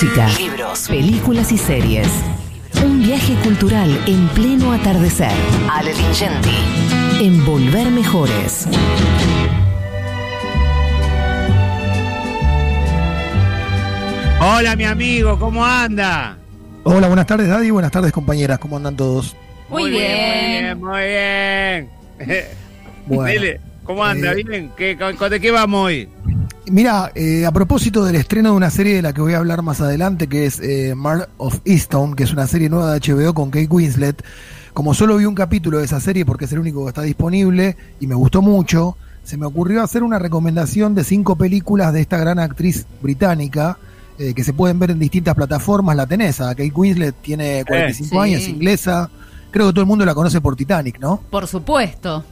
Música, libros, películas y series. Un viaje cultural en pleno atardecer. Ale Lingenti. En Volver Mejores. Hola, mi amigo, ¿cómo anda? Hola, buenas tardes, Daddy. Buenas tardes, compañeras. ¿Cómo andan todos? Muy, bien. muy bien, muy bien. Bueno, Dile, ¿cómo anda? eh, ¿Bien? ¿Qué, con- con- ¿De qué vamos hoy? Mira, eh, a propósito del estreno de una serie de la que voy a hablar más adelante, que es eh, Mar of Easttown, que es una serie nueva de HBO con Kate Winslet, como solo vi un capítulo de esa serie porque es el único que está disponible y me gustó mucho, se me ocurrió hacer una recomendación de cinco películas de esta gran actriz británica eh, que se pueden ver en distintas plataformas. La tenés, a Kate Winslet tiene 45 sí. años, inglesa. Creo que todo el mundo la conoce por Titanic, ¿no? Por supuesto.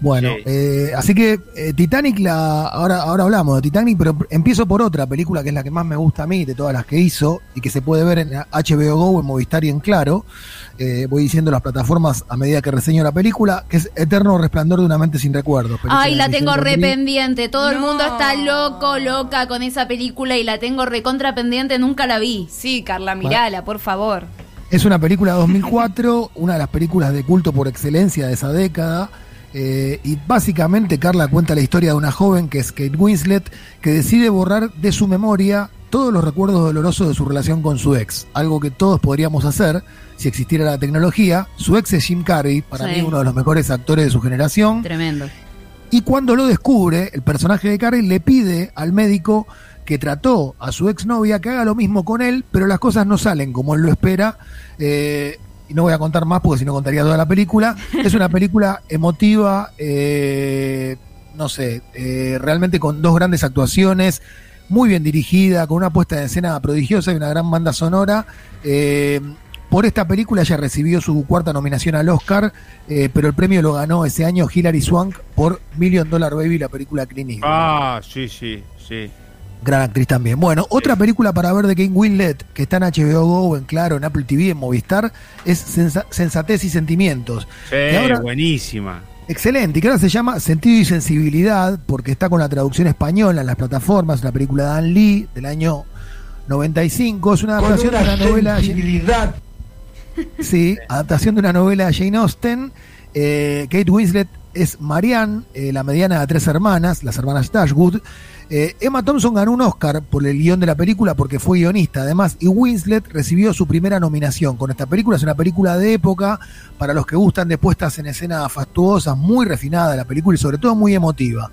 Bueno, Sí. eh, así que eh, Titanic, la, ahora, ahora hablamos de Titanic, pero empiezo por otra película que es la que más me gusta a mí de todas las que hizo y que se puede ver en HBO Go, en Movistar y en Claro. Eh, voy diciendo las plataformas a medida que reseño la película, que es Eterno Resplandor de una mente sin recuerdos. Ay, la tengo Michelle re Gondry. pendiente. Todo el mundo está loco, loca con esa película y la tengo recontra pendiente. Nunca la vi. Sí, Carla, mirala, por favor. Es una película de 2004, una de las películas de culto por excelencia de esa década. Eh, y básicamente Carla cuenta la historia de una joven que es Kate Winslet, que decide borrar de su memoria todos los recuerdos dolorosos de su relación con su ex. Algo que todos podríamos hacer si existiera la tecnología. Su ex es Jim Carrey, para Sí. mí uno de los mejores actores de su generación. Tremendo. Y cuando lo descubre, el personaje de Carrey le pide al médico que trató a su exnovia que haga lo mismo con él, pero las cosas no salen como él lo espera. Eh, y no voy a contar más porque si no contaría toda la película. Es una película emotiva, eh, no sé, eh, realmente con dos grandes actuaciones, muy bien dirigida, con una puesta en escena prodigiosa y una gran banda sonora. Eh, por esta película ella recibió su cuarta nominación al Oscar, eh, pero el premio lo ganó ese año Hilary Swank por Million Dollar Baby, la película Eastwood. Ah, sí, sí, sí. Gran actriz también. Bueno, otra película para ver de Kate Winslet, que está en HBO Go, en Claro, en Apple TV, en Movistar, es Sensa- Sensatez y Sentimientos. Sí, Que ahora- buenísima. Excelente, y que ahora se llama Sentido y Sensibilidad, porque está con la traducción española en las plataformas, una película de Dan Lee del año 95, es una adaptación de una novela... Sí, adaptación de una novela de Jane Austen. Eh, Kate Winslet es Marianne, eh, la mediana de tres hermanas, las hermanas Dashwood. Eh, Emma Thompson ganó un Oscar por el guion de la película porque fue guionista, además, y Winslet recibió su primera nominación con esta película. Es una película de época para los que gustan de puestas en escena fastuosas, muy refinada la película y sobre todo muy emotiva.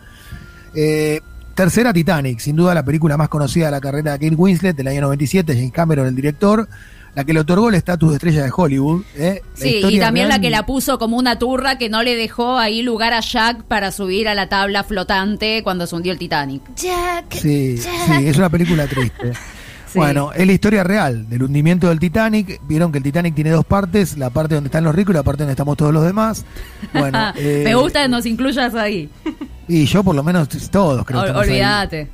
Eh, tercera, Titanic, sin duda la película más conocida de la carrera de Kate Winslet del año 97, James Cameron, el director, la que le otorgó el estatus de estrella de Hollywood. ¿eh? Sí, y también real- la que la puso como una turra que no le dejó ahí lugar a Jack para subir a la tabla flotante cuando se hundió el Titanic. Jack. Sí, sí, es una película triste. Sí. Bueno, es la historia real del hundimiento del Titanic. Vieron que el Titanic tiene dos partes, la parte donde están los ricos y la parte donde estamos todos los demás. Bueno, eh, Me gusta que nos incluyas ahí. Y yo por lo menos todos creo que Ol- estamos ahí.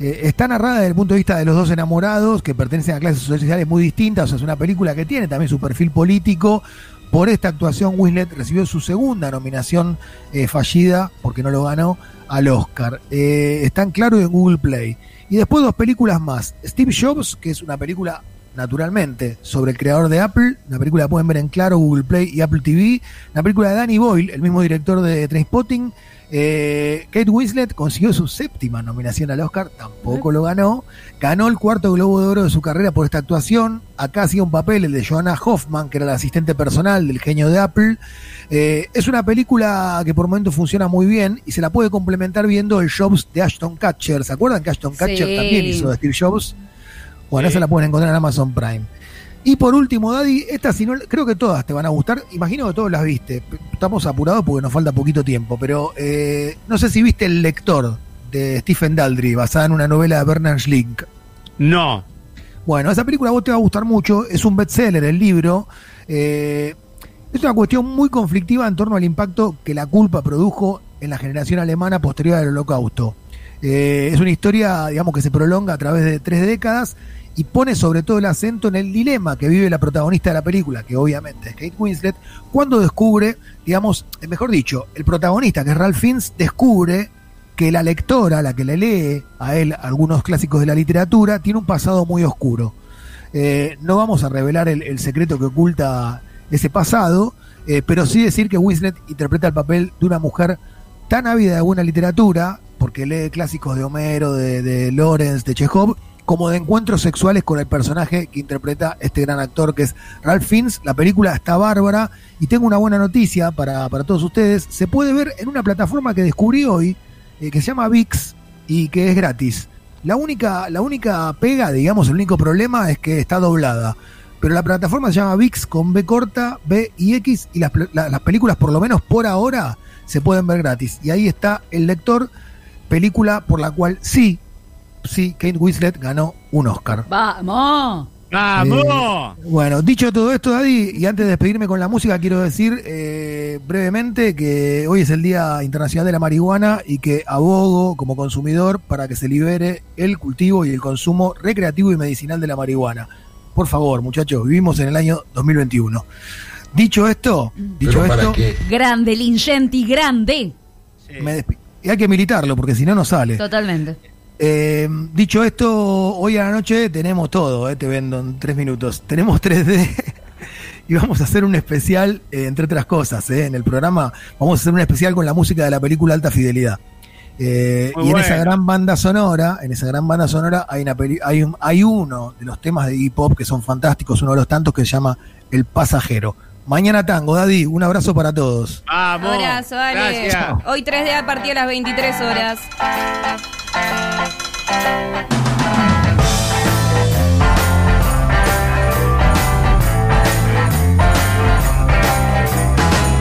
Eh, está narrada desde el punto de vista de los dos enamorados que pertenecen a clases sociales muy distintas. O sea, es una película que tiene también su perfil político. Por esta actuación, Winslet recibió su segunda nominación eh, fallida, porque no lo ganó, al Oscar. Eh, está en claro en Google Play. Y después dos películas más. Steve Jobs, que es una película, naturalmente, sobre el creador de Apple. Una película que pueden ver en claro, Google Play y Apple TV. Una película de Danny Boyle, el mismo director de Trainspotting. Eh, Kate Winslet consiguió su séptima nominación al Oscar, tampoco lo ganó. Ganó el cuarto Globo de Oro de su carrera por esta actuación. Acá hacía un papel el de Joanna Hoffman, que era la asistente personal del genio de Apple. Eh, es una película que por momentos funciona muy bien y se la puede complementar viendo el Jobs de Ashton Kutcher. ¿Se acuerdan que Ashton Kutcher Sí. también hizo de Steve Jobs? Bueno, Sí. esa la pueden encontrar en Amazon Prime. Y por último, Daddy, esta si no, creo que todas te van a gustar. Imagino que todas las viste. Estamos apurados porque nos falta poquito tiempo, pero eh, no sé si viste El Lector de Stephen Daldry, basada en una novela de Bernard Schlink. No. Bueno, esa película a vos te va a gustar mucho, es un bestseller el libro. eh, es una cuestión muy conflictiva en torno al impacto que la culpa produjo en la generación alemana posterior al holocausto. Eh, es una historia, digamos, que se prolonga a través de tres décadas y pone sobre todo el acento en el dilema que vive la protagonista de la película, que obviamente es Kate Winslet, cuando descubre, digamos, eh, mejor dicho, el protagonista, que es Ralph Fiennes, descubre que la lectora, la que le lee a él algunos clásicos de la literatura, tiene un pasado muy oscuro. Eh, no vamos a revelar el, secreto que oculta ese pasado, eh, pero sí decir que Winslet interpreta el papel de una mujer tan ávida de buena literatura, porque lee clásicos de Homero, de, de Lawrence, de Chekhov, como de encuentros sexuales con el personaje que interpreta este gran actor que es Ralph Fiennes. La película está bárbara y tengo una buena noticia para, para todos ustedes. Se puede ver en una plataforma que descubrí hoy, eh, que se llama VIX y que es gratis. La única, la única pega, digamos, el único problema es que está doblada. Pero la plataforma se llama VIX con B corta, B y X y las, las películas, por lo menos por ahora, se pueden ver gratis. Y ahí está El Lector, película por la cual sí, sí, Kate Winslet ganó un Oscar. ¡Vamos! ¡Vamos! Bueno, dicho todo esto, Daddy, y antes de despedirme con la música, quiero decir eh, brevemente que hoy es el Día Internacional de la Marihuana y que abogo como consumidor para que se libere el cultivo y el consumo recreativo y medicinal de la marihuana. Por favor, muchachos, vivimos en el año 2021. Dicho esto, dicho esto, qué. Grande, Lingenti, grande. Sí. me y hay que militarlo porque si no, no sale. Totalmente. Eh, dicho esto, hoy a la noche tenemos todo, eh, te vendo en tres minutos. Tenemos 3D y vamos a hacer un especial, eh, entre otras cosas, eh, en el programa. Vamos a hacer un especial con la música de la película Alta Fidelidad. Eh, y en esa gran banda sonora, en esa gran banda sonora hay, una peli- hay, un- hay uno de los temas de hip hop que son fantásticos, uno de los tantos que se llama El Pasajero. Mañana tango, Daddy, un abrazo para todos. ¡Vamos! Abrazo, Ale. Gracias. Hoy 3D a partir de las 23 horas. Bye.